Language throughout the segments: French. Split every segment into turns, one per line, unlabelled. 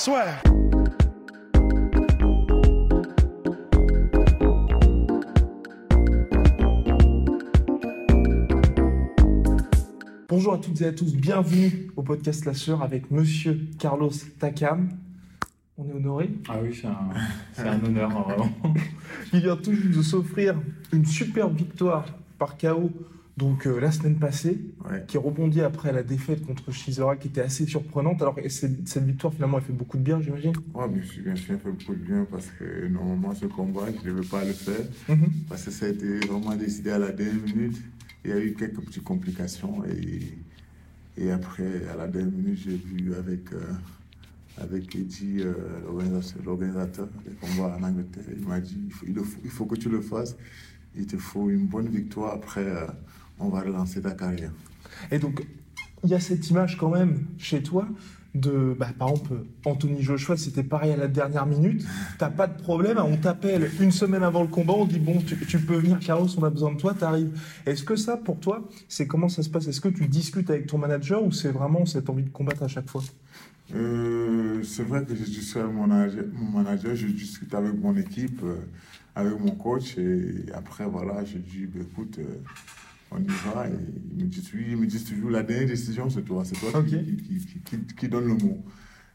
Swear. Bonjour à toutes et à tous, bienvenue au podcast La Sœur avec Monsieur Carlos Takam. On est honoré.
Ah oui, c'est un, c'est un honneur, vraiment.
Il vient tout juste de s'offrir une superbe victoire par KO donc euh, la semaine passée,
Ouais.
qui rebondit après la défaite contre Shizora qui était assez surprenante. Alors et cette, victoire finalement elle fait beaucoup de bien j'imagine.
Ouais, bien sûr, bien sûr, ça fait beaucoup de bien parce que normalement, ce combat, je ne devais pas le faire
Mhm.
parce que ça a été vraiment décidé à la dernière minute. Il y a eu quelques petites complications et, et après, à la dernière minute, j'ai vu avec, euh, avec Eddie, euh, l'organisateur- des combats en Angleterre, il m'a dit il faut, il, faut, il faut que tu le fasses. Il te faut une bonne victoire. Après, on va relancer ta carrière.
Et donc, il y a cette image quand même chez toi de, bah, par exemple, Anthony Joshua, c'était pareil à la dernière minute. T'as pas de problème, on t'appelle une semaine avant le combat, on dit bon, tu, tu peux venir, Carlos, on a besoin de toi, t'arrives. Est-ce que ça, pour toi, c'est comment ça se passe? Est-ce que tu discutes avec ton manager ou c'est vraiment cette envie de combattre à chaque fois?
Euh, c'est vrai que je discute avec mon manager, mon manager, je discute avec mon équipe, euh, avec mon coach, et après, voilà, je dis, bah, écoute, euh, on y va, et ils me disent, oui, ils me disent toujours, la dernière décision, c'est toi, c'est toi qui, qui, qui, qui- qui- qui donne le mot.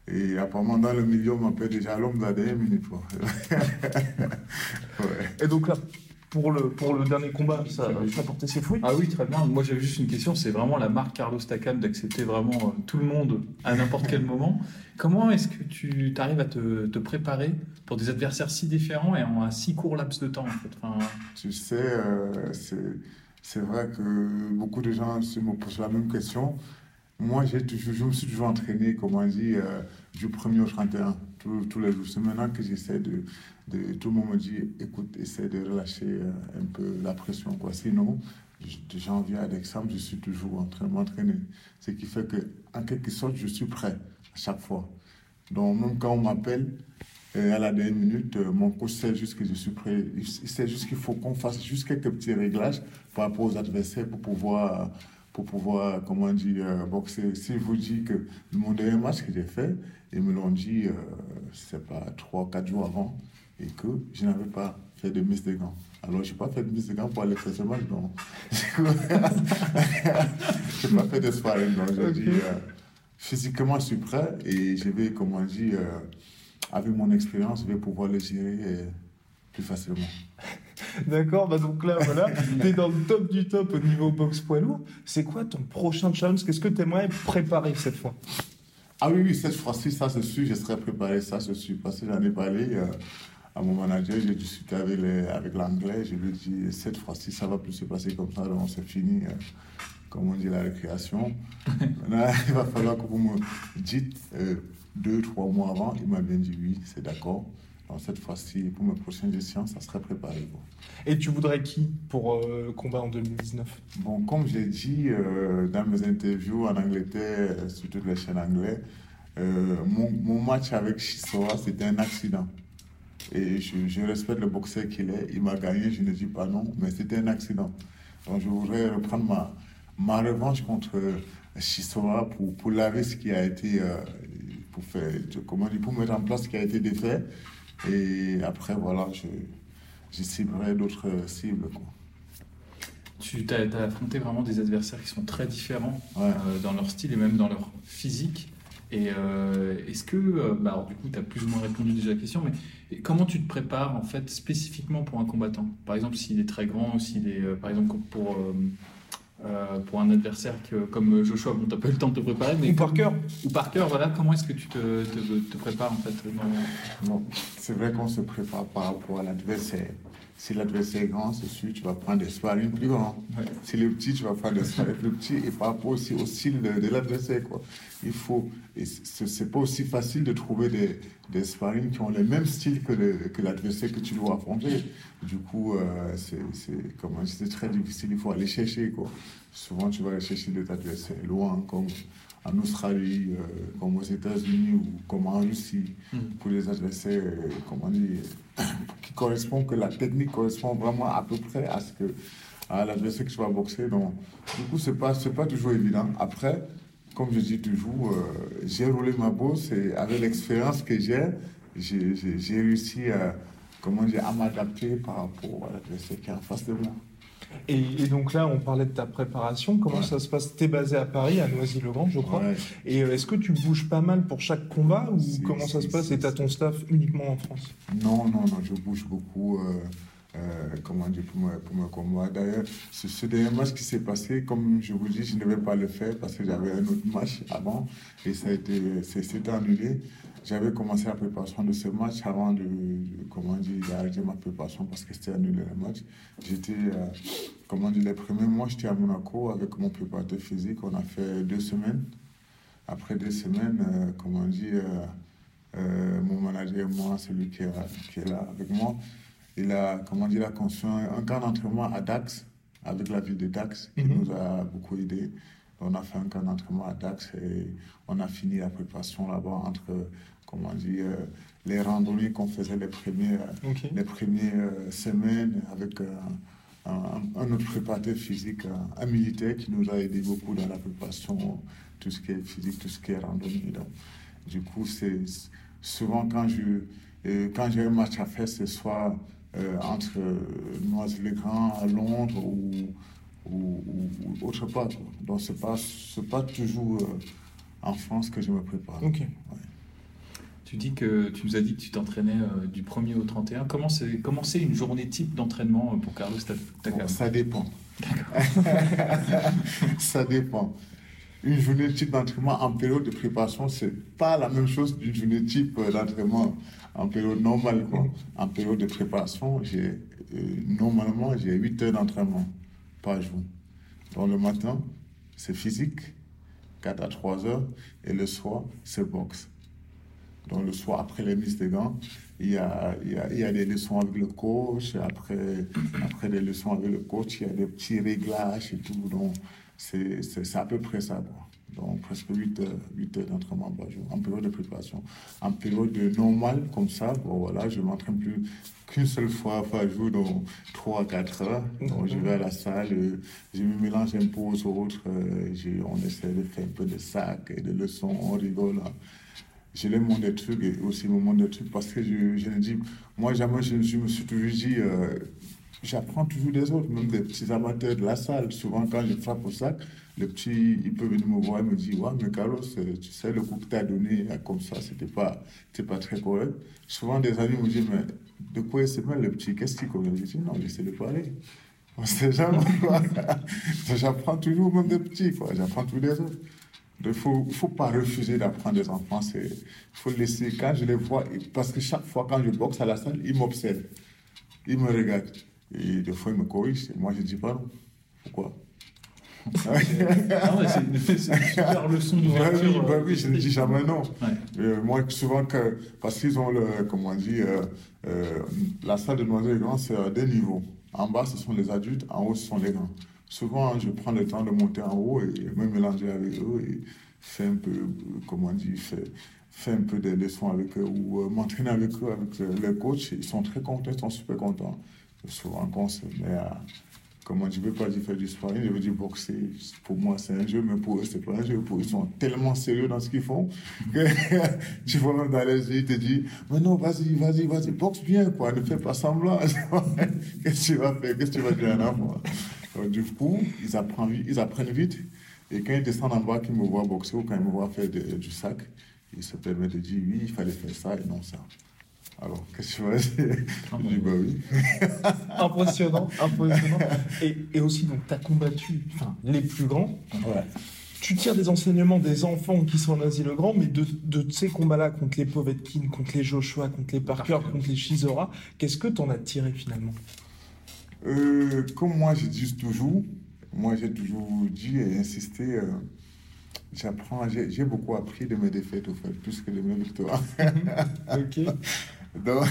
Et apparemment, dans le milieu, on m'appelle déjà l'homme de la dernière minute. quoi. ouais.
Et donc là, pour le, pour le dernier combat, ça, a porté ses fruits
Ah oui, très bien. Moi, j'avais juste une question. C'est vraiment la marque Carlos Takam d'accepter vraiment euh, tout le monde à n'importe quel moment. Comment est-ce que tu arrives à te, te préparer pour des adversaires si différents et en un si court laps de temps en fait? Enfin,
Tu sais, euh, c'est c'est vrai que beaucoup de gens me posent la même question. Moi, j'ai toujours, je me suis toujours entraîné, comme on dit, euh, du 1er au 31, tous, les jours. C'est maintenant que j'essaie de, de... Tout le monde me dit, écoute, essaie de relâcher euh, un peu la pression. Quoi. Sinon, de janvier à décembre, je suis toujours en train de m'entraîner. Ce qui fait que, en quelque sorte, je suis prêt à chaque fois. Donc, même quand on m'appelle, euh, à la dernière minute, euh, mon coach sait juste que je suis prêt. Il sait juste qu'il faut qu'on fasse juste quelques petits réglages par rapport aux adversaires pour pouvoir, pour pouvoir comment dire, euh, boxer. Si je vous dis que mon dernier match que j'ai fait, ils me l'ont dit, euh, c'est pas trois ou quatre jours avant, et que je n'avais pas fait de mise de gants. Alors, je n'ai pas fait de mise de gants pour aller faire ce match, donc. je n'ai pas fait de sparring, donc j'ai dit, euh, physiquement, je suis prêt et je vais, comment dire, euh, avec mon expérience, je vais pouvoir le gérer euh, plus facilement.
D'accord, bah donc là, voilà, t'es dans le top du top au niveau boxe poids lourd. C'est quoi ton prochain challenge? Qu'est-ce que tu aimerais préparer cette fois?
Ah oui, oui, cette fois-ci, ça je suis, je serai préparé, ça je suis. Parce que j'en ai parlé euh, à mon manager, j'ai discuté avec les- avec l'anglais, je lui ai dit, cette fois-ci, ça va plus se passer comme ça, donc c'est fini, euh, comme on dit, la récréation. Maintenant, il va falloir que vous me dites euh, deux, trois mois avant, il m'a bien dit oui, c'est d'accord. Donc cette fois-ci, pour mes prochaines échéances, ça serait préparé.
Et tu voudrais qui pour euh, combat en 2019
Bon, comme j'ai dit euh, dans mes interviews en Angleterre, euh, sur toutes les chaînes anglaises, euh, mon, mon match avec Chisora, c'était un accident. Et je, je respecte le boxeur qu'il est. Il m'a gagné, je ne dis pas non, mais c'était un accident. Donc je voudrais reprendre ma, ma revanche contre Chisora pour, pour laver ce qui a été, euh, pour, faire, comment dire, pour mettre en place ce qui a été défait. Et après, voilà, je, je ciblerai d'autres cibles. Quoi.
tu as, affronté vraiment des adversaires qui sont très différents
Ouais.
euh, dans leur style et même dans leur physique. Et euh, est-ce que, bah, alors, du coup, tu as plus ou moins répondu déjà à la question, mais comment tu te prépares en fait spécifiquement pour un combattant? Par exemple, s'il est très grand, ou s'il est, par exemple, pour, euh, pour un adversaire que, comme Joshua, bon, t'as pas eu le temps de te préparer, mais
Ou par cœur
ou par cœur, voilà, comment est-ce que tu te, te, te prépares en fait dans-
c'est vrai qu'on se prépare par rapport à l'adversaire. Si l'adversaire est grand, c'est sûr, tu vas prendre des sparring plus grands.
Ouais.
Si le petit, tu vas prendre des sparring plus petits et par rapport aussi au style de, de l'adversaire. Quoi. Il faut, c'est pas aussi facile de trouver des, des sparring qui ont le même style que, l'adversaire que tu dois affronter. Du coup, euh, c'est, c'est, comment dire, c'est très difficile, il faut aller chercher. Quoi. Souvent, tu vas aller chercher des adversaires loin, comme en Australie, euh, comme aux États-Unis ou comme en Russie,
Mm.
pour les adversaires, euh, comment dire, qui correspondent, que la technique correspond vraiment à peu près à ce que à l'adversaire que tu vas boxer. Donc, du coup, c'est pas c'est pas toujours évident. Après, comme je dis toujours, euh, j'ai roulé ma bosse et avec l'expérience que j'ai, j'ai j'ai- j'ai réussi à comment dire à m'adapter par rapport à l'adversaire qui est en face de moi.
Et, et donc là, on parlait de ta préparation. Comment
Ouais.
ça se passe? T'es basé à Paris, à Noisy-le-Grand, je crois.
Ouais.
Et euh, est-ce que tu bouges pas mal pour chaque combat ou comment ça se passe? Et t'as ton staff uniquement en France?
Non, non, non, je bouge beaucoup. euh, euh, comment dire, pour, pour mes combats. D'ailleurs, ce, ce dernier match qui s'est passé, comme je vous dis, je ne devais pas le faire parce que j'avais un autre match avant et ça a été, c'est- annulé. J'avais commencé la préparation de ce match avant de, de- comment dire, d'arrêter ma préparation parce que c'était annulé le match. J'étais, euh, comment dire, les premiers mois, j'étais à Monaco avec mon préparateur physique. On a fait deux semaines. Après deux semaines, euh, comment dire, euh, euh, mon manager et moi, celui qui est, qui est là avec moi, il a, comment dire, a construit un, camp d'entraînement à Dax, avec la ville de Dax, qui
Mhm.
nous a beaucoup aidé. On a fait un camp d'entraînement à Dax et on a fini la préparation là-bas entre, comment dire, euh, les randonnées qu'on faisait les premières, les premières euh, semaines avec euh, un, autre préparateur physique, un, un militaire qui nous a aidé beaucoup dans la préparation, tout ce qui est physique, tout ce qui est randonnée. Donc, du coup, c'est souvent quand je quand j'ai un match à faire, c'est soit entre Noisy-le-Grand à Londres ou, ou, ou- ou autre part. quoi. Donc, c'est pas c'est pas toujours euh, en France que je me prépare.
Ok.
Ouais.
Tu dis que tu nous as dit que tu t'entraînais euh, du 1er au 31. Comment c'est comment c'est une journée type d'entraînement euh, pour Carlos
Bon,
Takam
ça dépend. ça dépend. Une journée type d'entraînement en période de préparation, c'est pas la même chose d'une journée type euh, d'entraînement en période normale. Quoi. En période de préparation, j'ai euh, normalement j'ai 8 heures d'entraînement par jour. Le matin, c'est physique, 4 à 3 heures, et le soir, c'est boxe. Donc le soir, après les mises de gants, il y a, il y a, des leçons avec le coach. Après, après des leçons avec le coach, il y a des petits réglages et tout. Donc c'est à peu près ça. Donc presque 8 heures, 8 heures d'entraînement par jour, en période de préparation. En période de normale, comme ça, bon, voilà, je m'entraîne plus qu'une seule fois par jour, donc 3 à 4 heures. Donc je vais à la salle, euh, je me mélange un peu aux autres. euh, on essaie de faire un peu de sac et de leçons, on rigole. je leur montre des trucs et aussi me montre des trucs parce que je, je dis, moi jamais je, je me suis toujours dit, euh, j'apprends toujours des autres, même des petits amateurs de la salle. Souvent quand je frappe au sac, le petit, il peut venir me voir et me dire, ouais, mais Carlos, euh, tu sais, le coup que tu as donné euh, comme ça, c'était pas, pas très correct. Souvent des amis me disent, mais de quoi il se mêle le petit? Qu'est-ce qu'il connaît? Je dis, non, j'essaie de parler. On sait jamais. J'apprends toujours même des petits, quoi. J'apprends tous les autres. Il ne faut, faut pas refuser d'apprendre des enfants. Il faut laisser, quand je les vois, parce que chaque fois quand je boxe à la salle, ils m'observent. Ils me regardent. Et des fois, ils me corrigent. Et moi, je dis pas non. Pourquoi?
Ouais, c'est c'est une super leçon
Bah
d'ouverture.
oui, bah
euh,
oui, je ne dis jamais non.
Ouais.
Euh, moi, souvent, que, parce qu'ils ont le, comment on dit, euh, euh, la salle de noisette grand, c'est à deux niveaux. En bas, ce sont les adultes, en haut, ce sont les grands. Souvent, je prends le temps de monter en haut et me mélanger avec eux et faire un peu, comment on dit, faire, faire un peu des leçons avec eux ou m'entraîner avec eux, avec les coachs. Ils sont très contents, ils sont super contents. Souvent, quand on se met à, comment je ne veux pas dire faire du sparring, je veux dire boxer. Pour moi, c'est un jeu, mais pour eux, c'est pas un jeu. Ils sont tellement sérieux dans ce qu'ils font que tu vois même dans les yeux, ils te disent, mais non, vas-y, vas-y, vas-y, boxe bien, quoi, ne fais pas semblant. Qu'est-ce que tu vas faire? Qu'est-ce que tu vas dire à Donc, Du coup, ils apprennent, ils apprennent vite. Et quand ils descendent en bas, qu'ils me voient boxer ou quand ils me voient faire du sac, ils se permettent de dire, oui, il fallait faire ça et non ça. Alors, qu'est-ce que tu vas dire
Ah,
Je dis, bah oui.
Impressionnant, impressionnant. Et, et aussi, donc, tu as combattu enfin, les plus grands. Tu tires des enseignements des enfants qui sont en Asie-le-Grand, mais de, de ces combats-là contre les Povetkin, contre les Joshua, contre les Parker, contre les Shizora, qu'est-ce que tu en as tiré finalement?
Euh, comme moi, je dis toujours, moi, j'ai toujours dit et insisté, euh, j'apprends, j'ai beaucoup appris de mes défaites, au fait, plus que de mes victoires.
Ok.
Donc,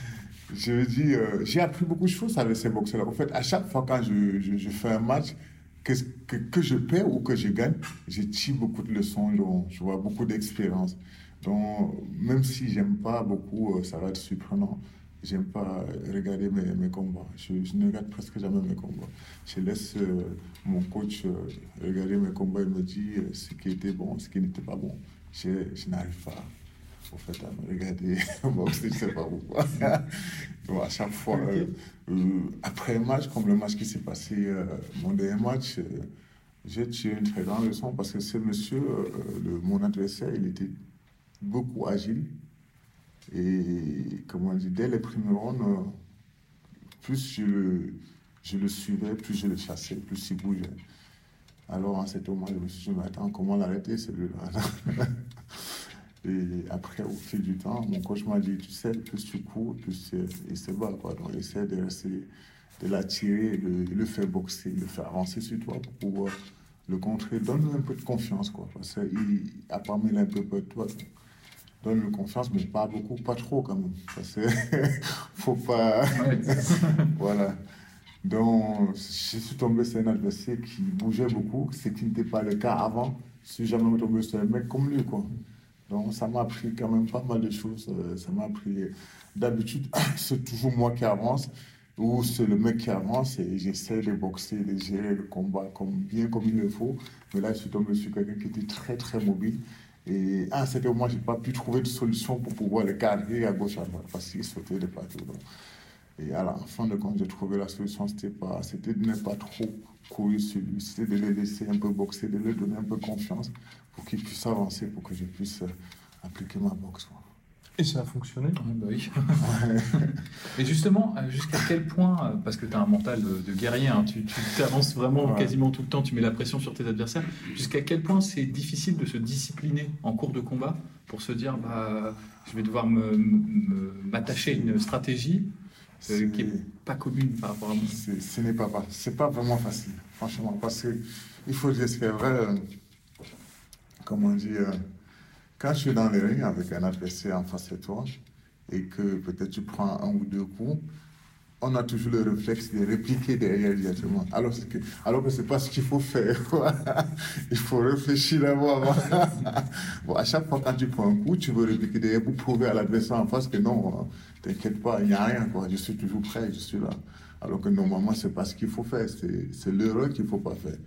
je veux dire, euh, j'ai appris beaucoup de choses avec ces boxeurs-là. En fait, à chaque fois quand je, je, fais un match, que, que, que, je perds ou que je gagne, je tire beaucoup de leçons, je vois beaucoup d'expérience. Donc, même si j'aime pas beaucoup, euh, ça va être surprenant. J'aime pas regarder mes, mes combats. Je, ne regarde presque jamais mes combats. Je laisse euh, mon coach regarder mes combats et me dire ce qui était bon, ce qui n'était pas bon. Je, je n'arrive pas au fait à me regarder boxer, je ne sais pas pourquoi. Donc à chaque fois, okay. euh, après un match, comme le match qui s'est passé, euh, mon dernier match, j'ai tiré une très grande leçon parce que ce monsieur, euh, le, mon adversaire, il était beaucoup agile. Et comment dire, dès les premiers rounds, euh, plus je le, je le suivais, plus je le chassais, plus il bougeait. Alors en cet moment, je me suis dit, mais attends, comment l'arrêter celui-là Et après, au fil du temps, mon coach m'a dit, tu sais, plus tu cours, plus il se bat. Quoi. Donc, essaie de l'attirer, de le faire boxer, de le faire avancer sur toi pour pouvoir le contrer. Donne-lui un peu de confiance, quoi. Parce qu'il, a un peu peur de toi. Donne-lui confiance, mais pas beaucoup, pas trop quand même. Parce que faut pas. voilà. Donc, je suis tombé sur un adversaire qui bougeait beaucoup, ce qui n'était pas le cas avant. Je suis jamais tombé sur un mec comme lui, quoi. Donc ça m'a appris quand même pas mal de choses. Ça m'a appris. D'habitude, c'est toujours moi qui avance ou c'est le mec qui avance et j'essaie de boxer, de gérer le combat comme, bien comme il le faut. Mais là, je suis tombé sur quelqu'un qui était très très mobile. Et à un certain moment, je n'ai pas pu trouver de solution pour pouvoir le cadrer à gauche à droite parce qu'il sautait de partout. Et à la fin de compte, j'ai trouvé la solution, c'était pas, c'était de ne pas trop courir sur lui, c'était de le laisser un peu boxer, de lui donner un peu confiance pour qu'il puisse avancer, pour que je puisse euh, appliquer ma boxe. Quoi.
Et ça a fonctionné?
Ouais, bah oui. Mais justement, jusqu'à quel point, parce que tu as un mental de, de guerrier, hein, tu t'avances vraiment ouais. quasiment tout le temps, tu mets la pression sur tes adversaires, jusqu'à quel point c'est difficile de se discipliner en cours de combat pour se dire, bah, je vais devoir m'attacher à une stratégie euh, qui n'est pas commune par rapport à moi.
Ce n'est pas, c'est pas vraiment facile, franchement, parce qu'il faut dire ce qui est vrai, euh, comment dire, euh, quand tu es dans les rings avec un adversaire en face de toi et que peut-être tu prends un ou deux coups, on a toujours le réflexe de répliquer derrière directement. Alors que, alors que c'est pas ce qu'il faut faire. Il faut réfléchir d'abord. bon, à chaque fois quand tu prends un coup, tu veux répliquer derrière pour prouver à l'adversaire en face que non, t'inquiète pas, il n'y a rien. Quoi. Je suis toujours prêt, je suis là. Alors que normalement, c'est pas ce qu'il faut faire. C'est l'erreur qu'il faut pas faire.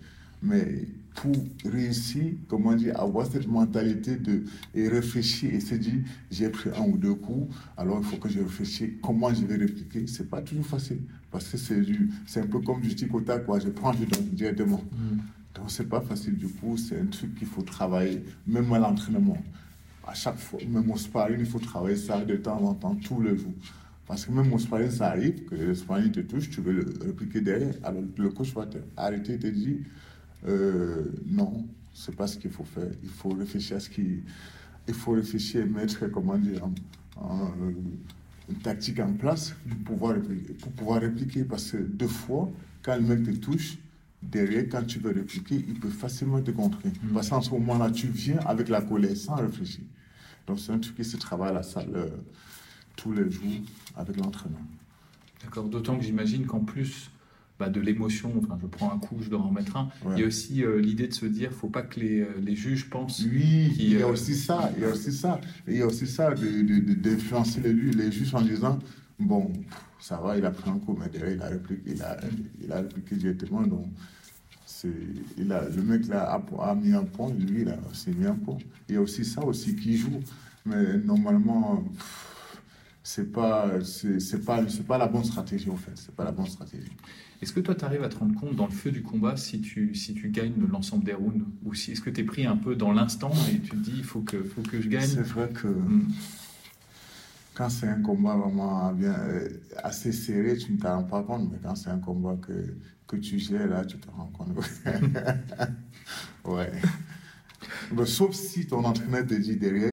Mais pour réussir, comment dire, avoir cette mentalité de et réfléchir et se dire j'ai pris un ou deux coups, alors il faut que je réfléchisse comment je vais répliquer. C'est pas toujours facile parce que c'est du, c'est un peu comme du tic au tac quoi. Je prends, je donne directement. Mm. Donc c'est pas facile du coup. C'est un truc qu'il faut travailler, même à l'entraînement. À chaque fois, même au sparring, il faut travailler ça de temps en temps, tous les jours. Parce que même au sparring, ça arrive que le sparring te touche, tu veux le répliquer derrière. Alors le coach va t'arrêter et te dire euh, non, c'est pas ce qu'il faut faire. Il faut réfléchir à ce qui, il faut réfléchir et mettre, comment dire, en, en, une tactique en place pour pouvoir, répliquer, pour pouvoir répliquer. Parce que deux fois, quand le mec te touche, derrière, quand tu veux répliquer, il peut facilement te contrer. Mmh. Parce qu'en ce moment-là, tu viens avec la colère sans réfléchir. Donc c'est un truc qui se travaille à la salle euh, tous les jours avec l'entraîneur.
D'accord, d'autant que j'imagine qu'en plus, bah, de l'émotion, enfin je prends un coup, je dois en mettre un. Ouais. Il y a aussi euh, l'idée de se dire, faut pas que les, les juges pensent.
Oui, il y a euh... aussi ça, il y a aussi ça, il y a aussi ça d'influencer de, de, les, les juges en disant, bon, ça va, il a pris un coup, mais derrière il a répliqué, il a, il a répliqué directement, donc il a, le mec là a, a, mis un point, lui il aussi mis un point. Il y a aussi ça aussi qui joue, mais normalement. Pff, c'est pas c'est pas c'est pas la bonne stratégie en fait. C'est pas la bonne stratégie.
Est-ce que toi tu arrives à te rendre compte dans le feu du combat si tu si tu gagnes l'ensemble des rounds ou si est-ce que tu es pris un peu dans l'instant et tu te dis il faut que faut que je gagne?
C'est vrai que mm. quand c'est un combat vraiment bien assez serré tu ne t'en rends pas compte mais quand c'est un combat que que tu gères là tu te rends compte. Ouais. Mais sauf si ton entraîneur te dit derrière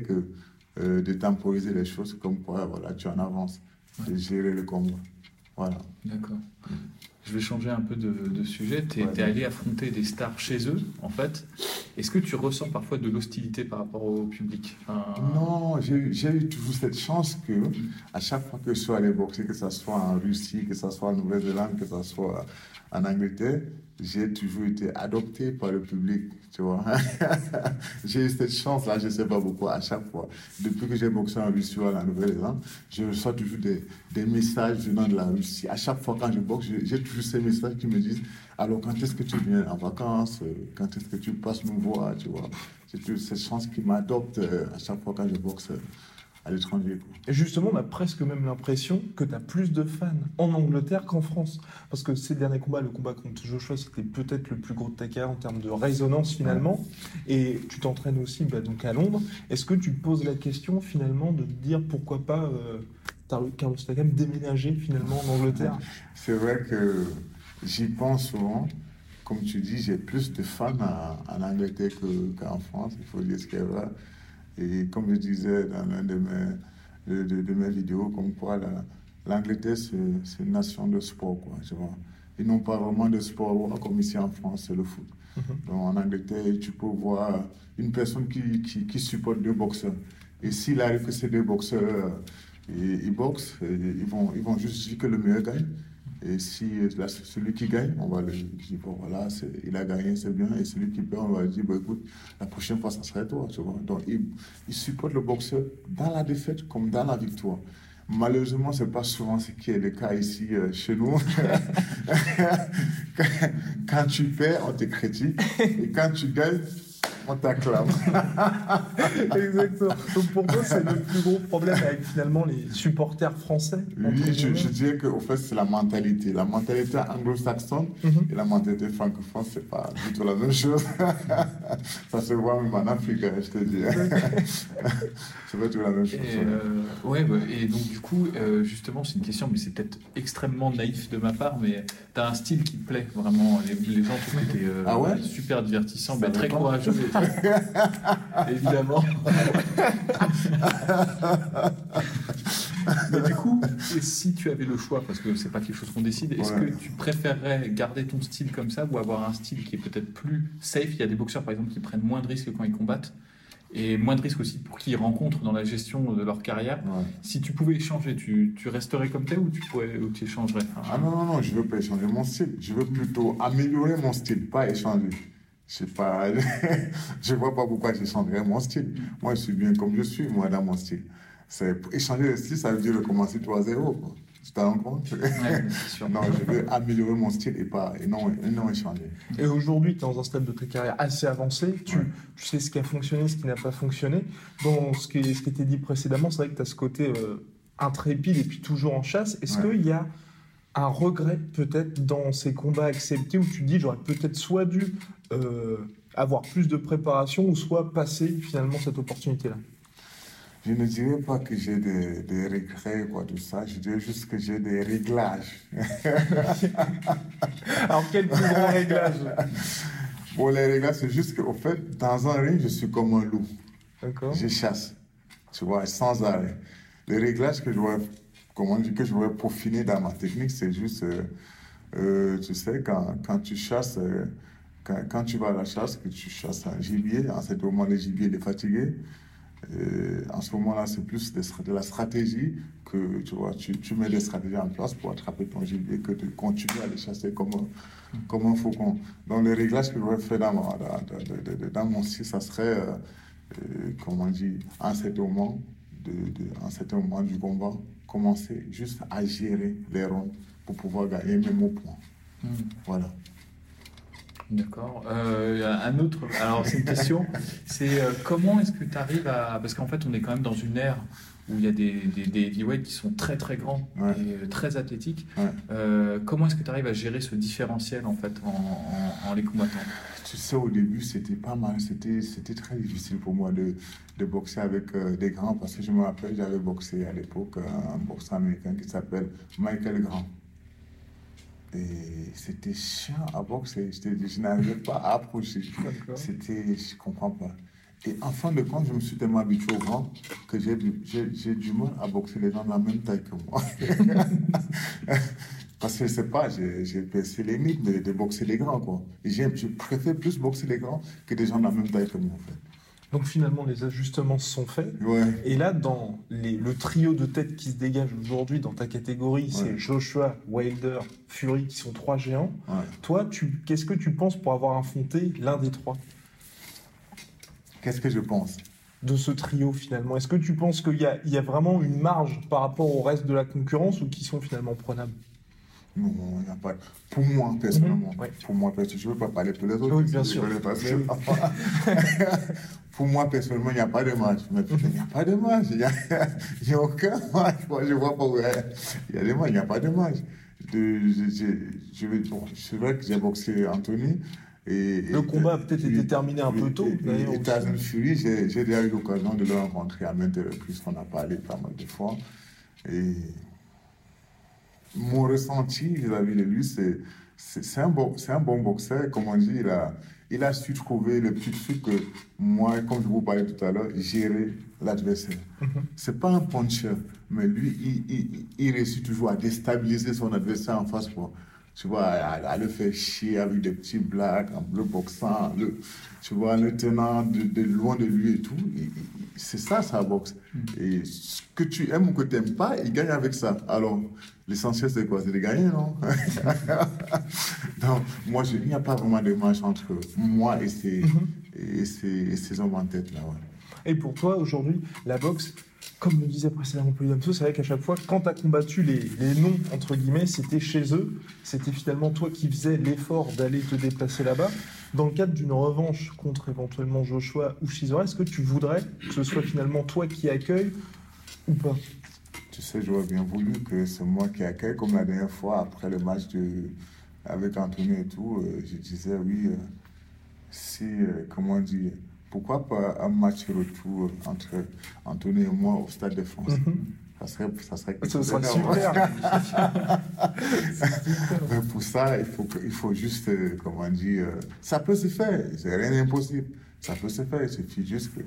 Que euh, de temporiser les choses comme quoi voilà, tu en avances, de gérer le combat. Voilà.
D'accord. Je vais changer un peu de, de sujet. Tu es,
Ouais.
allé affronter des stars chez eux, en fait. Est-ce que tu ressens parfois de l'hostilité par rapport au public? Enfin,
Non, j'ai j'ai eu toujours cette chance que à chaque fois que je suis allé boxer, que ce soit en Russie, que ce soit en Nouvelle-Zélande, que ce soit en Angleterre, j'ai toujours été adopté par le public, tu vois. j'ai eu cette chance-là, je ne sais pas pourquoi, à chaque fois. Depuis que j'ai boxé en Russie ou en Nouvelle-Zélande, je reçois toujours des, des messages venant de la Russie. À chaque fois quand je boxe, j'ai- toujours ces messages qui me disent alors quand est-ce que tu viens en vacances? Quand est-ce que tu passes nous voir Tu vois J'ai toujours cette chance qui m'adopte euh, à chaque fois quand je boxe euh, à l'étranger.
Et justement, on a presque même l'impression que tu as plus de fans en Angleterre qu'en France. Parce que ces derniers combats, le combat contre Joshua, c'était peut-être le plus gros de ta carrière en termes de résonance finalement. Et tu t'entraînes aussi bah, donc à Londres. Est-ce que tu te poses la question finalement de te dire pourquoi pas euh, Carlos Takam déménager finalement en Angleterre?
C'est vrai que j'y pense souvent. Comme tu dis, j'ai plus de fans en, Angleterre que- qu'en France, il faut dire ce qu'il y a là. Et comme je disais dans l'un de mes, de, de- de mes vidéos, comme quoi la- l'Angleterre, c'est c'est une nation de sport, quoi, tu vois. Ils n'ont pas vraiment de sport comme ici en France, c'est le foot. Donc en Angleterre, tu peux voir une personne qui, qui, qui supporte deux boxeurs. Et s'il arrive que ces deux boxeurs, euh, ils, ils boxent, et ils, vont, ils vont juste dire que le meilleur gagne. Et si euh, celui qui gagne, on va le dire, bon voilà, il a gagné, c'est bien. Et celui qui perd, on va dire, bon, écoute, la prochaine fois, ça serait toi. Tu vois? Donc ils, ils supportent le boxeur dans la défaite comme dans la victoire. Malheureusement, ce n'est pas souvent ce qui est le cas ici euh, chez nous. quand tu perds, on te critique. Et quand tu gagnes, on t'acclame.
Exactement. Donc pour toi, c'est le plus gros problème avec finalement les supporters français
Oui, je, je dirais qu'au fait, c'est la mentalité. La mentalité anglo-saxonne
Mhm.
et la mentalité francophone, c'est pas du tout la même chose. Ça se voit même en Afrique, hein, je te dis. c'est pas tout la même chose.
Et, euh, ouais, bah, et donc du coup, euh, justement, c'est une question, mais c'est peut-être extrêmement naïf de ma part, mais tu as un style qui te plaît vraiment. Les, les gens trouvent que tu es
Ah ouais?
super divertissant, bah, très courageux, évidemment. mais du coup, si tu avais le choix, parce que c'est pas quelque chose qu'on décide, est-ce
Ouais.
que tu préférerais garder ton style comme ça ou avoir un style qui est peut-être plus safe? Il y a des boxeurs, par exemple, qui prennent moins de risques quand ils combattent. Et moins de risques aussi pour qui ils rencontrent dans la gestion de leur carrière.
Ouais.
Si tu pouvais échanger, tu, tu resterais comme tel ou tu, pourrais, ou tu échangerais? Enfin,
Ah non, non, non, je veux pas échanger mon style. Je veux plutôt améliorer mon style, pas échanger. Je sais pas, je vois pas pourquoi j'échangerais mon style. Moi, je suis bien comme je suis, moi, dans mon style. C'est échanger le style, ça veut dire recommencer tout à zéro. quoi. Tu t'en rends compte
ouais.
Non, je veux améliorer mon style et pas et non, et non échanger.
Et aujourd'hui, tu es dans un stade de ta carrière assez avancé. Tu,
Ouais.
tu sais ce qui a fonctionné, ce qui n'a pas fonctionné. Dans ce qui, ce qui était dit précédemment, c'est vrai que tu as ce côté euh, intrépide et puis toujours en chasse. Est-ce
Ouais.
qu'il y a un regret peut-être dans ces combats acceptés où tu te dis j'aurais peut-être soit dû euh, avoir plus de préparation ou soit passer finalement cette opportunité-là?
Je ne dirais pas que j'ai des, des regrets, quoi, tout ça. Je dirais juste que j'ai des réglages.
Alors quel plus grand réglage
Bon, les réglages, c'est juste qu'au fait, dans un ring, je suis comme un loup.
D'accord
Je chasse, tu vois, sans arrêt. Les réglages que je dois, comment dire, que je dois peaufiner dans ma technique, c'est juste, euh, euh, tu sais, quand, quand tu chasses, euh, quand, quand tu vas à la chasse, que tu chasses un gibier, en ce moment, le gibier il est fatigué. En ce moment-là, c'est plus de, la stratégie que tu vois, tu, tu mets des stratégies en place pour attraper ton gibier que de continuer à le chasser comme un, comme un faucon. Donc, les réglages que je vais faire dans, ma- dans, dans- dans- dans mon style, ça serait, euh, euh, comment on dit, moment, de, de, un certain moment du combat, commencer juste à gérer les rondes pour pouvoir gagner même au point.
Hmm.
Voilà.
D'accord. Euh, un autre. Alors, c'est une question. C'est euh, comment est-ce que tu arrives à. Parce qu'en fait, on est quand même dans une ère où il y a des, des, des heavyweights qui sont très très grands
Ouais.
et euh, très athlétiques.
Ouais.
Euh, comment est-ce que tu arrives à gérer ce différentiel en fait en, en- en les combattant?
Tu sais, au début, c'était pas mal. C'était, c'était très difficile pour moi de, de boxer avec euh, des grands parce que je me rappelle, j'avais boxé à l'époque un boxeur américain qui s'appelle Michael Grant. Et c'était chiant à boxer. J'étais- Je n'arrivais pas à approcher. C'était, je comprends pas. Et en fin de compte, je me suis tellement habitué au grand que j'ai du, mal à boxer les gens de la même taille que moi. Parce que je sais pas, j'ai, percé les mythes de, de boxer les grands, quoi. Et je préfère plus boxer les grands que des gens de la même taille que moi, en fait.
Donc finalement, les ajustements se sont faits.
Ouais.
Et là, dans les- le trio de têtes qui se dégage aujourd'hui dans ta catégorie, c'est. Joshua, Wilder, Fury, qui sont trois géants.
ouais.
Toi, tu, qu'est-ce que tu penses pour avoir affronté l'un des trois?
Qu'est-ce que je pense?
De ce trio finalement Est-ce que tu penses qu'il y y a vraiment une marge par rapport au reste de la concurrence ou qui sont finalement prenables?
Non, il a pas. Pour moi, personnellement,
Mhm, ouais.
pour moi, personnellement, je ne veux pas parler pour les autres.
Oui, bien sûr.
pas pour moi, personnellement, il n'y a pas de match. Mais il n'y a pas de match. Il n'y a, aucun match. Moi, je vois pas où il y a des matchs. Il n'y a pas de match. De, je, je, je vais- bon, c'est vrai que j'ai boxé Anthony. Et,
Le
et-
combat a peut-être été terminé un
et-
peu tôt,
et-. Tyson Fury, j'ai déjà eu l'occasion de le rencontrer à maintes reprises. On a parlé pas mal de fois. Et mon ressenti vis-à-vis de lui, c'est c'est un, bon, un bon boxeur. Comme on dit, il a, il a su trouver le petit truc que moi, comme je vous parlais tout à l'heure, gérer l'adversaire. C'est pas un puncher, mais lui, il, il, il réussit toujours à déstabiliser son adversaire en face. Quoi. Tu vois, à, à le faire chier avec des petits blagues, en le boxant, le, tu vois, le tenant de, de loin de lui et tout. C'est ça, sa boxe. Et ce que tu aimes ou que tu n'aimes pas, il gagne avec ça. Alors, l'essentiel, c'est quoi? C'est de gagner, non? Donc, moi, je- il n'y a pas vraiment de match entre moi et ces, et ces, et ces hommes en tête, là. Ouais.
Et pour toi, aujourd'hui, la boxe, comme le disait précédemment Polydamso, c'est vrai qu'à chaque fois, quand tu as combattu les, les noms, entre guillemets, c'était chez eux. C'était finalement toi qui faisais l'effort d'aller te déplacer là-bas. Dans le cadre d'une revanche contre éventuellement Joshua ou Chisora, est-ce que tu voudrais que ce soit finalement toi qui accueille ou pas?
Tu sais, j'aurais bien voulu que c'est moi qui accueille, comme la dernière fois, après le match de, avec Anthony et tout, euh, je disais, oui, euh, si, euh, comment dire, pourquoi pas un match retour entre Anthony et moi au Stade de France? Ça serait, ça serait chose
serait super.
Mais pour ça, il faut, il faut juste, euh, comment dire, ça peut se faire, c'est rien d'impossible. Ça peut se faire, il suffit juste que-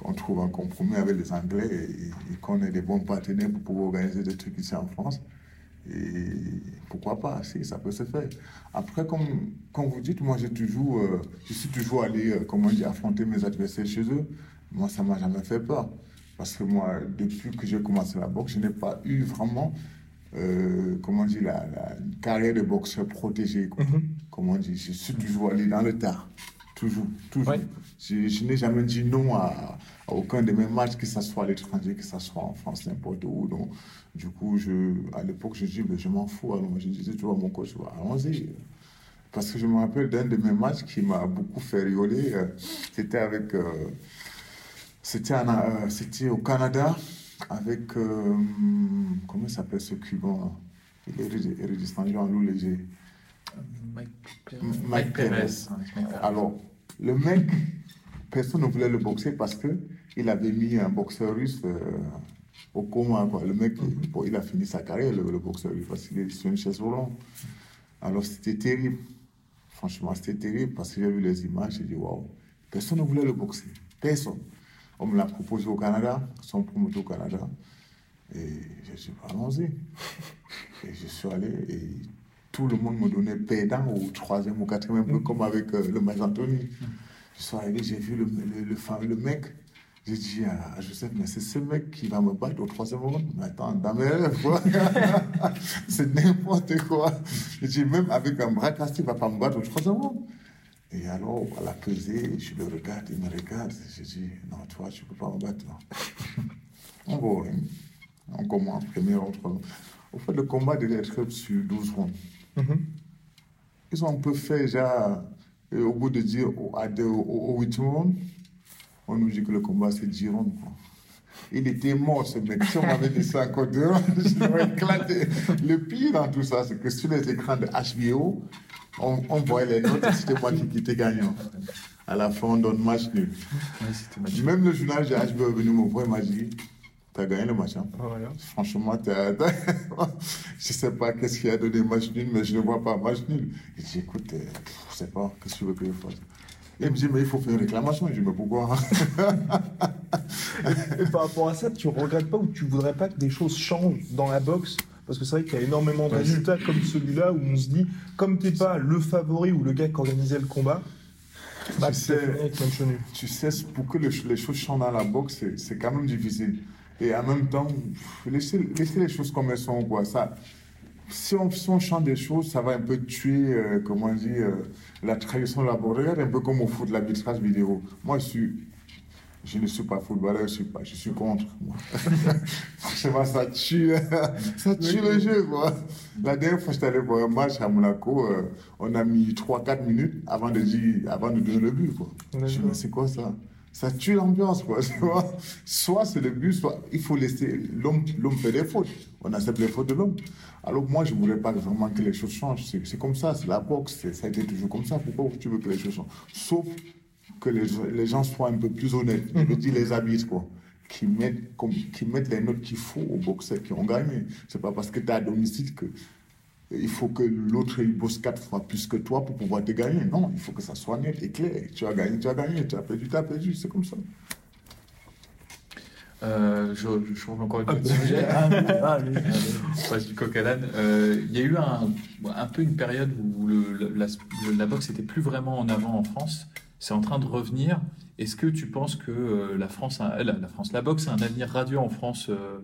qu'on trouve un compromis avec les Anglais et, et qu'on ait des bons partenaires pour pouvoir organiser des trucs ici en France. Et pourquoi pas, si, ça peut se faire. Après, comme, comme vous dites, moi, j'ai toujours, euh, je suis toujours allé, euh, comment dire, affronter mes adversaires chez eux. Moi, ça m'a jamais fait peur. Parce que moi, depuis que j'ai commencé la boxe, je n'ai pas eu vraiment, euh, comment dire, la, la carrière de boxeur protégée. quoi. Comment dire, je suis toujours allé dans le tas. Toujours, toujours.
Ouais.
Je, je n'ai jamais dit non à, à aucun de mes matchs, que ce soit à l'étranger, que ce soit en France, n'importe où. Donc, du coup, je, à l'époque, je dis, je m'en fous. Alors, je disais toujours à mon coach, allons-y. Parce que je me rappelle d'un de mes matchs qui m'a beaucoup fait rigoler. euh, C'était avec. euh, c'était euh, c'était au Canada avec. euh, comment s'appelle ce Cubain Il est en loup léger.
Mike,
Mike
Mike Perez.
Perez. Alors, le mec, personne ne voulait le boxer parce que il avait mis un boxeur russe euh, au coma. Quoi. Le mec, bon, il a fini sa carrière, le, le boxeur russe, parce qu'il est sur une chaise roulante. Alors, c'était terrible. Franchement, c'était terrible parce que j'ai vu les images, j'ai dit waouh, personne ne voulait le boxer. Personne. On me l'a proposé au Canada, son promoteur au Canada. Et j'ai dit, allons-y. Et je suis allé et tout le monde me donnait perdant au troisième ou quatrième, comme avec euh, le match Anthony. Je suis arrivé, j'ai vu le, le, mec. J'ai dit à à Joseph, mais c'est ce mec qui va me battre au troisième round. Mais attends, dans mes rêves, quoi? c'est n'importe quoi. J'ai dit, même avec un bras cassé, il ne va pas me battre au troisième round. Et alors, à la pesée, je le regarde, il me regarde. J'ai dit, non, toi, tu ne peux pas me battre. On va, on commence, premier round. Au fait, le combat devait être sur 12 rounds.
Mhm.
Ils ont un peu fait déjà Et au bout de dire, au, à au, au huitième round, on nous dit que le combat c'est 10 rounds. quoi. Il était mort ce mec. Si on m'avait dit ça encore deux rounds, je l'aurais éclaté. Le pire dans tout ça, c'est que sur les écrans de HBO, on, on voyait les notes et c'était moi qui, qui étais gagnant. À la fin, on donne match nul.
Ouais, magique.
Même le journal de HBO est venu me voir et m'a dit T'as gagné le match. hein.
Voilà.
Franchement, t'as- t'as- je sais pas qu'est-ce qui a donné match nul, mais je ne vois pas match nul. Et j'ai dit Écoute, euh, je sais pas, qu'est-ce que tu veux que je fasse? Et il me dit Mais il faut faire une réclamation. Je dis Mais pourquoi?
Et par rapport à ça, tu regrettes pas ou tu voudrais pas que des choses changent dans la boxe? Parce que c'est vrai qu'il y a énormément de
Ouais,
résultats comme celui-là où on se dit, comme t'es pas le favori ou le gars qui organisait le combat, bah,
Tu
tu
sais-. Tu sais, pour que le- les choses changent dans la boxe, c'est- c'est quand même difficile. Et en même temps, laissez, laissez les choses comme elles sont. Quoi. Ça, si, on, si on change des choses, ça va un peu tuer, euh, comment on dit, euh, la tradition de la boxe. Regarde un peu comme au foot, l'arbitrage vidéo. Moi, je suis. Je ne suis pas footballeur, je suis, pas, je suis contre. moi. Ça tue, ça tue le jeu. Quoi. La dernière fois j'étais allé voir un match à Monaco, euh, on a mis 3-4 minutes avant de, avant de donner le but. Quoi. Je me c'est quoi ça? Ça tue l'ambiance. Quoi, tu vois soit c'est le but, soit il faut laisser l'homme l'homme fait des fautes. On accepte les fautes de l'homme. Alors moi, je ne voulais pas vraiment que les choses changent. C'est comme ça, c'est la boxe, ça a été toujours comme ça. Pourquoi tu veux que les choses changent? Sauf que les, les gens soient un peu plus honnêtes. Je veux dire les habits, quoi. Qui mettent, qui mettent les notes qu'il faut aux boxeurs qui ont gagné. C'est pas parce que tu es à domicile que il faut que l'autre il bosse quatre fois plus que toi pour pouvoir te gagner. Non, il faut que ça soit net et clair. Tu as gagné, tu as gagné. Tu as perdu, tu as perdu. C'est comme ça.
Euh, je, je change encore une
Ah, bah,
sujet. On passe du coq à l'âne. Euh, Il y a eu un, un peu une période où le- la, le- la boxe n'était plus vraiment en avant en France. C'est en train de revenir. Est-ce que tu penses que euh, la France, a- la, la France, la boxe a un avenir radieux en France, euh,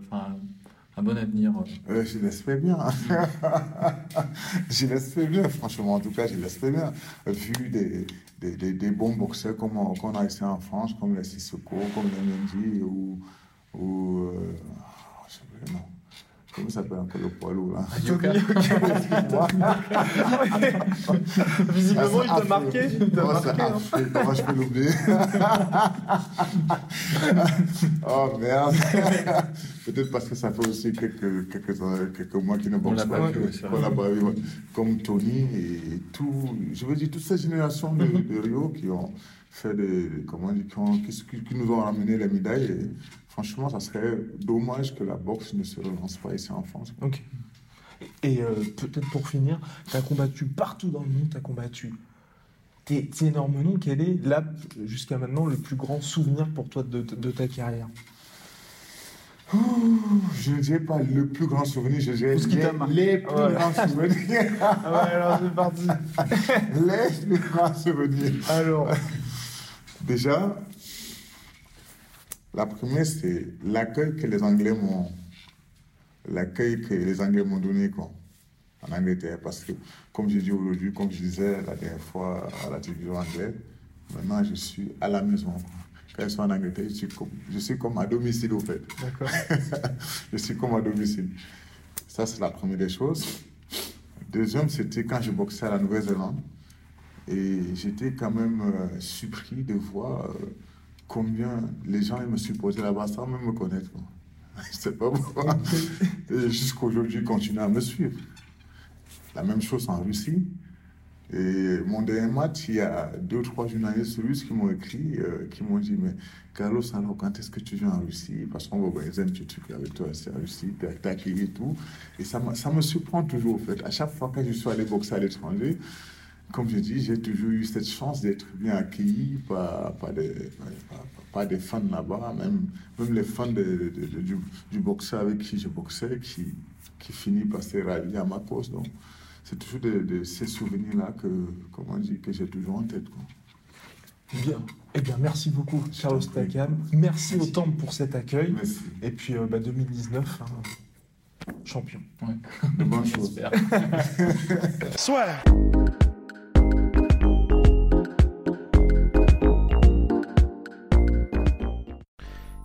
un bon avenir euh,
Euh, je l'espère bien. je l'espère bien, franchement. En tout cas, je l'espère bien. Vu des, des, bons boxeurs comme on- a ici en France, comme les Sissoko, comme les Mendy ou. ou euh, je sais pas le nom. Comment ça s'appelle encore le poids lourd là
Yoka.
Visiblement, il
Ah,
t'a marqué. Il t'a
Oh, c'est
marqué, hein.
affreux. Comment je peux l'oublier Oh merde Peut-être parce que ça fait aussi quelques, quelques, quelques mois qu'il ne boxe pas.
ouais.
Comme Tony et tout. Je veux dire, toute cette génération de, de Rio qui ont fait des. Comment dire, qui, qui- qui- qui nous ont ramené les médailles. Et franchement, ça serait dommage que la boxe ne se relance pas ici en France.
Ok. Et euh, peut-être pour finir, tu as combattu partout dans le monde, tu as combattu tes, tes énormes noms. Quel est, là, jusqu'à maintenant, le plus grand souvenir pour toi de, de- de ta carrière?
Je ne dirais pas le plus grand souvenir, je dirais
Tout ce qui t'a
les,
marqué.
les plus
Ouais.
grands souvenirs.
Ah ouais, alors c'est parti.
les plus grands souvenirs.
Alors,
Déjà, la première, c'est l'accueil que les Anglais m'ont l'accueil que les Anglais m'ont donné quoi, en Angleterre. Parce que, comme je dis aujourd'hui, comme je disais la dernière fois à la télévision anglaise, maintenant je suis à la maison. Quand je suis en Angleterre, je suis comme, je suis comme à domicile au fait.
d'accord.
je suis comme à domicile. Ça, c'est la première des choses. Deuxième, c'était quand je boxais à la Nouvelle-Zélande. Et j'étais quand même euh, surpris de voir euh, combien les gens ils me supportaient là-bas sans même me connaître. quoi. Je sais pas pourquoi. Jusqu'aujourd'hui, ils continuent à me suivre. La même chose en Russie. Et mon dernier match, il y a deux ou trois journalistes russes qui m'ont écrit, euh, qui m'ont dit, mais Carlos, alors quand est-ce que tu viens en Russie? Parce qu'on va organiser un petit truc avec toi, c'est en Russie, accueilli et tout. Et ça, ça me surprend toujours, en fait. À chaque fois que je suis allé boxer à l'étranger, comme je dis, j'ai toujours eu cette chance d'être bien accueilli par, par, des, par, par des fans là-bas, même, même les fans de, de- de- du, du boxeur avec qui je boxais, qui, qui finit par se rallier à ma cause. Donc, c'est toujours de, de ces souvenirs-là que, comment dire, que j'ai toujours en tête. Quoi.
Bien. Eh bien, merci beaucoup, Carlos Takam. Merci, au Temple pour cet accueil.
Merci.
Et puis, euh, bah, 2019, hein, champion.
De bonnes choses.
J'espère.
Soit.